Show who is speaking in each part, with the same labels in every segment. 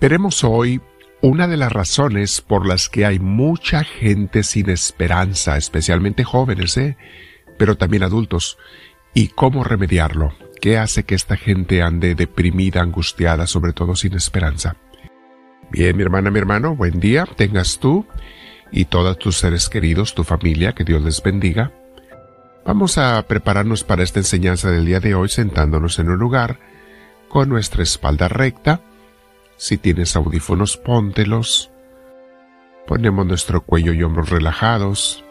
Speaker 1: Veremos hoy una de las razones por las que hay mucha gente sin esperanza, especialmente jóvenes, ¿eh? pero también adultos, y cómo remediarlo. ¿Qué hace que esta gente ande deprimida, angustiada, sobre todo sin esperanza? Bien, mi hermana, mi hermano, buen día, tengas tú y todos tus seres queridos, tu familia, que Dios les bendiga. Vamos a prepararnos para esta enseñanza del día de hoy sentándonos en un lugar con nuestra espalda recta. Si tienes audífonos, póntelos. Ponemos nuestro cuello y hombros relajados.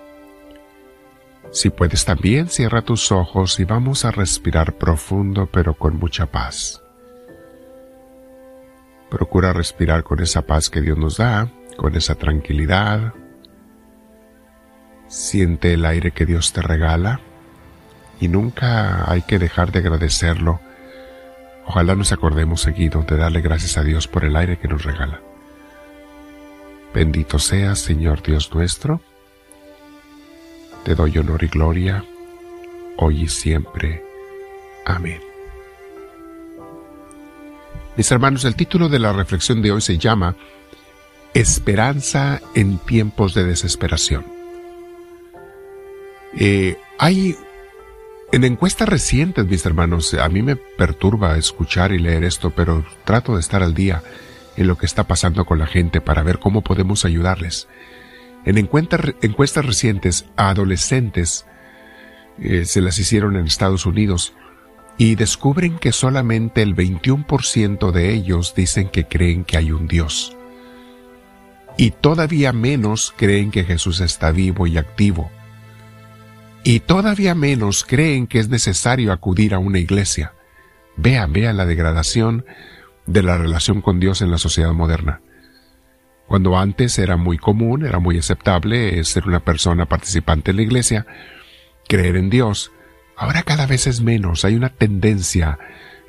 Speaker 1: Si puedes también, cierra tus ojos y vamos a respirar profundo pero con mucha paz. Procura respirar con esa paz que Dios nos da, con esa tranquilidad. Siente el aire que Dios te regala y nunca hay que dejar de agradecerlo. Ojalá nos acordemos seguido de darle gracias a Dios por el aire que nos regala. Bendito seas, Señor Dios nuestro. Te doy honor y gloria, hoy y siempre. Amén. Mis hermanos, el título de la reflexión de hoy se llama Esperanza en tiempos de desesperación. Eh, hay en encuestas recientes, mis hermanos, a mí me perturba escuchar y leer esto, pero trato de estar al día en lo que está pasando con la gente para ver cómo podemos ayudarles. En encuestas recientes a adolescentes eh, se las hicieron en Estados Unidos y descubren que solamente el 21% de ellos dicen que creen que hay un Dios. Y todavía menos creen que Jesús está vivo y activo y todavía menos creen que es necesario acudir a una iglesia. Vean, vean la degradación de la relación con Dios en la sociedad moderna. Cuando antes era muy común, era muy aceptable ser una persona participante en la iglesia, creer en Dios, ahora cada vez es menos. Hay una tendencia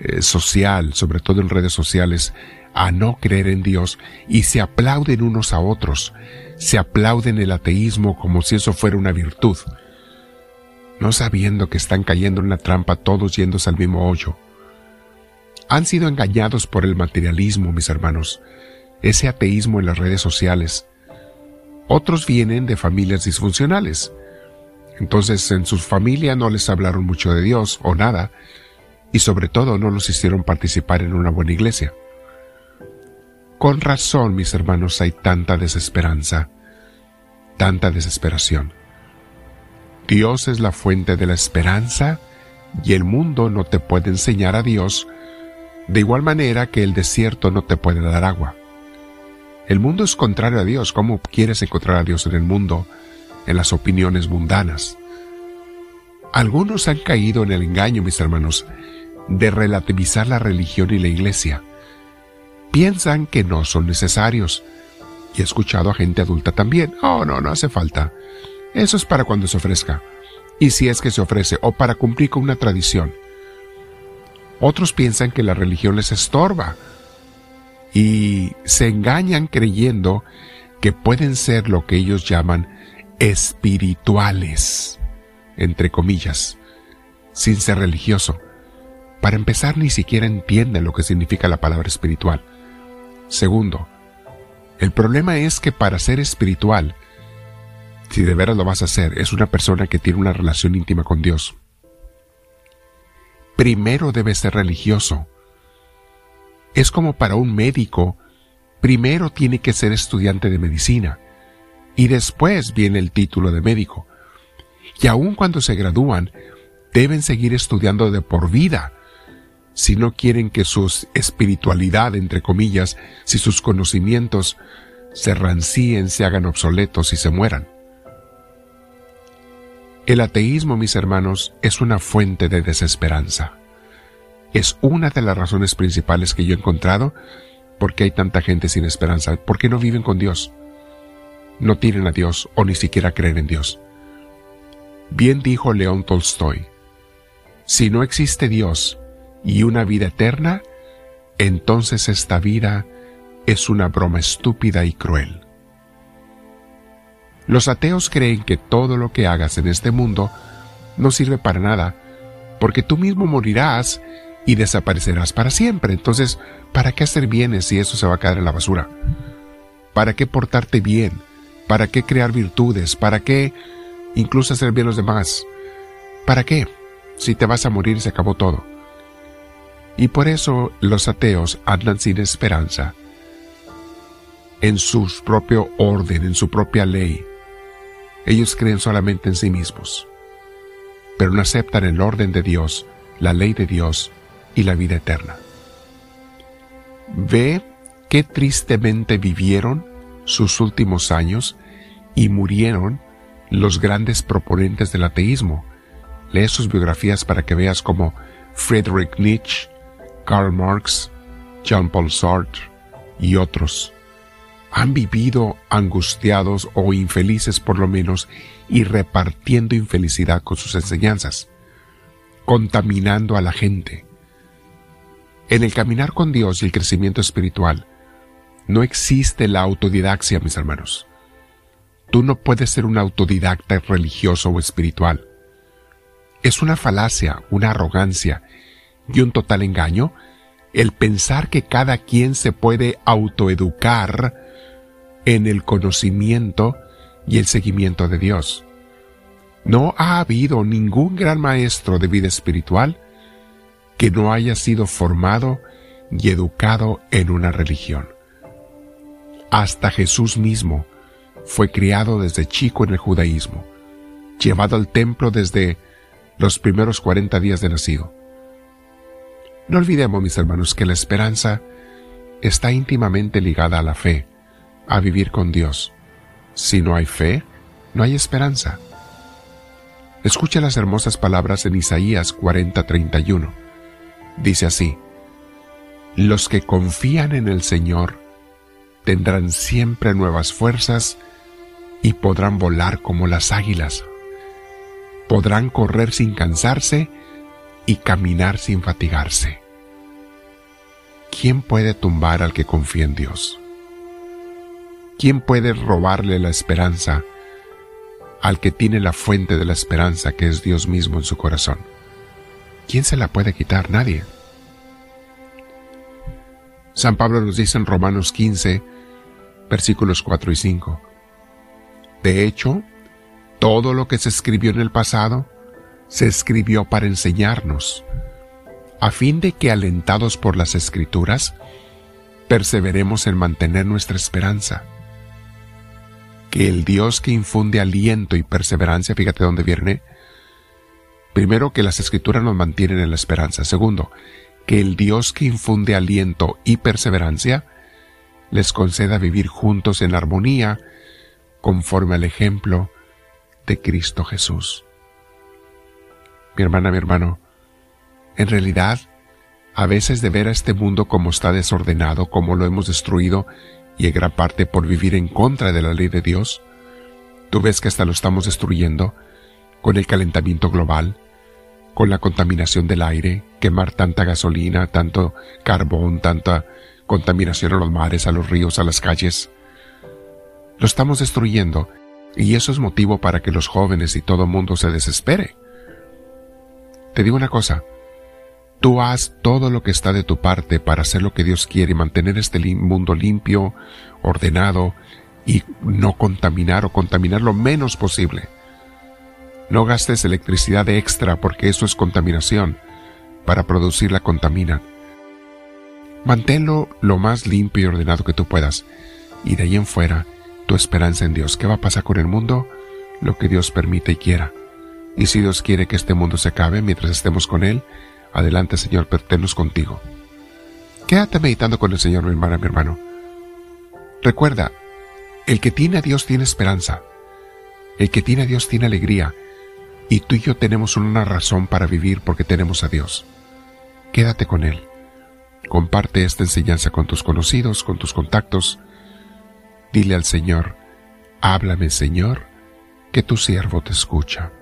Speaker 1: eh, social, sobre todo en redes sociales, a no creer en Dios y se aplauden unos a otros. Se aplauden el ateísmo como si eso fuera una virtud no sabiendo que están cayendo en una trampa todos yéndose al mismo hoyo. Han sido engañados por el materialismo, mis hermanos, ese ateísmo en las redes sociales. Otros vienen de familias disfuncionales. Entonces en su familia no les hablaron mucho de Dios o nada, y sobre todo no los hicieron participar en una buena iglesia. Con razón, mis hermanos, hay tanta desesperanza, tanta desesperación. Dios es la fuente de la esperanza y el mundo no te puede enseñar a Dios de igual manera que el desierto no te puede dar agua. El mundo es contrario a Dios. ¿Cómo quieres encontrar a Dios en el mundo, en las opiniones mundanas? Algunos han caído en el engaño, mis hermanos, de relativizar la religión y la iglesia. Piensan que no son necesarios. Y he escuchado a gente adulta también. Oh, no, no hace falta. Eso es para cuando se ofrezca, y si es que se ofrece, o para cumplir con una tradición. Otros piensan que la religión les estorba y se engañan creyendo que pueden ser lo que ellos llaman espirituales, entre comillas, sin ser religioso. Para empezar, ni siquiera entienden lo que significa la palabra espiritual. Segundo, el problema es que para ser espiritual si de veras lo vas a hacer, es una persona que tiene una relación íntima con Dios. Primero debe ser religioso. Es como para un médico, primero tiene que ser estudiante de medicina y después viene el título de médico. Y aun cuando se gradúan, deben seguir estudiando de por vida si no quieren que su espiritualidad, entre comillas, si sus conocimientos se rancíen, se hagan obsoletos y se mueran. El ateísmo, mis hermanos, es una fuente de desesperanza. Es una de las razones principales que yo he encontrado por qué hay tanta gente sin esperanza, por qué no viven con Dios. No tienen a Dios o ni siquiera creen en Dios. Bien dijo León Tolstoy, si no existe Dios y una vida eterna, entonces esta vida es una broma estúpida y cruel. Los ateos creen que todo lo que hagas en este mundo no sirve para nada, porque tú mismo morirás y desaparecerás para siempre. Entonces, ¿Para qué hacer bienes si eso se va a caer en la basura? ¿Para qué portarte bien? ¿Para qué crear virtudes? ¿Para qué incluso hacer bien a los demás? ¿Para qué? Si te vas a morir se acabó todo. Y por eso los ateos andan sin esperanza en su propio orden, en su propia ley. Ellos creen solamente en sí mismos, pero no aceptan el orden de Dios, la ley de Dios y la vida eterna. Ve qué tristemente vivieron sus últimos años y murieron los grandes proponentes del ateísmo. Lee sus biografías para que veas como Friedrich Nietzsche, Karl Marx, Jean-Paul Sartre y otros han vivido angustiados o infelices por lo menos y repartiendo infelicidad con sus enseñanzas, contaminando a la gente. En el caminar con Dios y el crecimiento espiritual, no existe la autodidaxia, mis hermanos. Tú no puedes ser un autodidacta religioso o espiritual. Es una falacia, una arrogancia y un total engaño el pensar que cada quien se puede autoeducar en el conocimiento y el seguimiento de Dios. No ha habido ningún gran maestro de vida espiritual que no haya sido formado y educado en una religión. Hasta Jesús mismo fue criado desde chico en el judaísmo, llevado al templo desde los primeros 40 días de nacido. No olvidemos, mis hermanos, que la esperanza está íntimamente ligada a la fe, a vivir con Dios. Si no hay fe, no hay esperanza. Escucha las hermosas palabras en Isaías 40:31. Dice así, Los que confían en el Señor tendrán siempre nuevas fuerzas y podrán volar como las águilas. Podrán correr sin cansarse y caminar sin fatigarse. ¿Quién puede tumbar al que confía en Dios? ¿Quién puede robarle la esperanza al que tiene la fuente de la esperanza que es Dios mismo en su corazón? ¿Quién se la puede quitar? Nadie. San Pablo nos dice en Romanos 15, versículos 4 y 5. De hecho, todo lo que se escribió en el pasado se escribió para enseñarnos, a fin de que alentados por las escrituras, perseveremos en mantener nuestra esperanza. Que el Dios que infunde aliento y perseverancia, fíjate dónde viene, primero que las escrituras nos mantienen en la esperanza, segundo, que el Dios que infunde aliento y perseverancia les conceda vivir juntos en armonía, conforme al ejemplo de Cristo Jesús. Mi hermana, mi hermano, en realidad, a veces de ver a este mundo como está desordenado, como lo hemos destruido, y en gran parte por vivir en contra de la ley de Dios, tú ves que hasta lo estamos destruyendo con el calentamiento global, con la contaminación del aire, quemar tanta gasolina, tanto carbón, tanta contaminación a los mares, a los ríos, a las calles. Lo estamos destruyendo y eso es motivo para que los jóvenes y todo el mundo se desespere. Te digo una cosa, tú haz todo lo que está de tu parte para hacer lo que Dios quiere y mantener este mundo limpio, ordenado y no contaminar o contaminar lo menos posible. No gastes electricidad extra porque eso es contaminación. Para producirla contamina. Manténlo lo más limpio y ordenado que tú puedas. Y de ahí en fuera, tu esperanza en Dios. ¿Qué va a pasar con el mundo? Lo que Dios permite y quiera. Y si Dios quiere que este mundo se acabe mientras estemos con Él, adelante Señor, pertenos contigo. Quédate meditando con el Señor, mi hermana, mi hermano. Recuerda, el que tiene a Dios tiene esperanza. El que tiene a Dios tiene alegría. Y tú y yo tenemos una razón para vivir porque tenemos a Dios. Quédate con Él. Comparte esta enseñanza con tus conocidos, con tus contactos. Dile al Señor, háblame Señor, que tu siervo te escucha.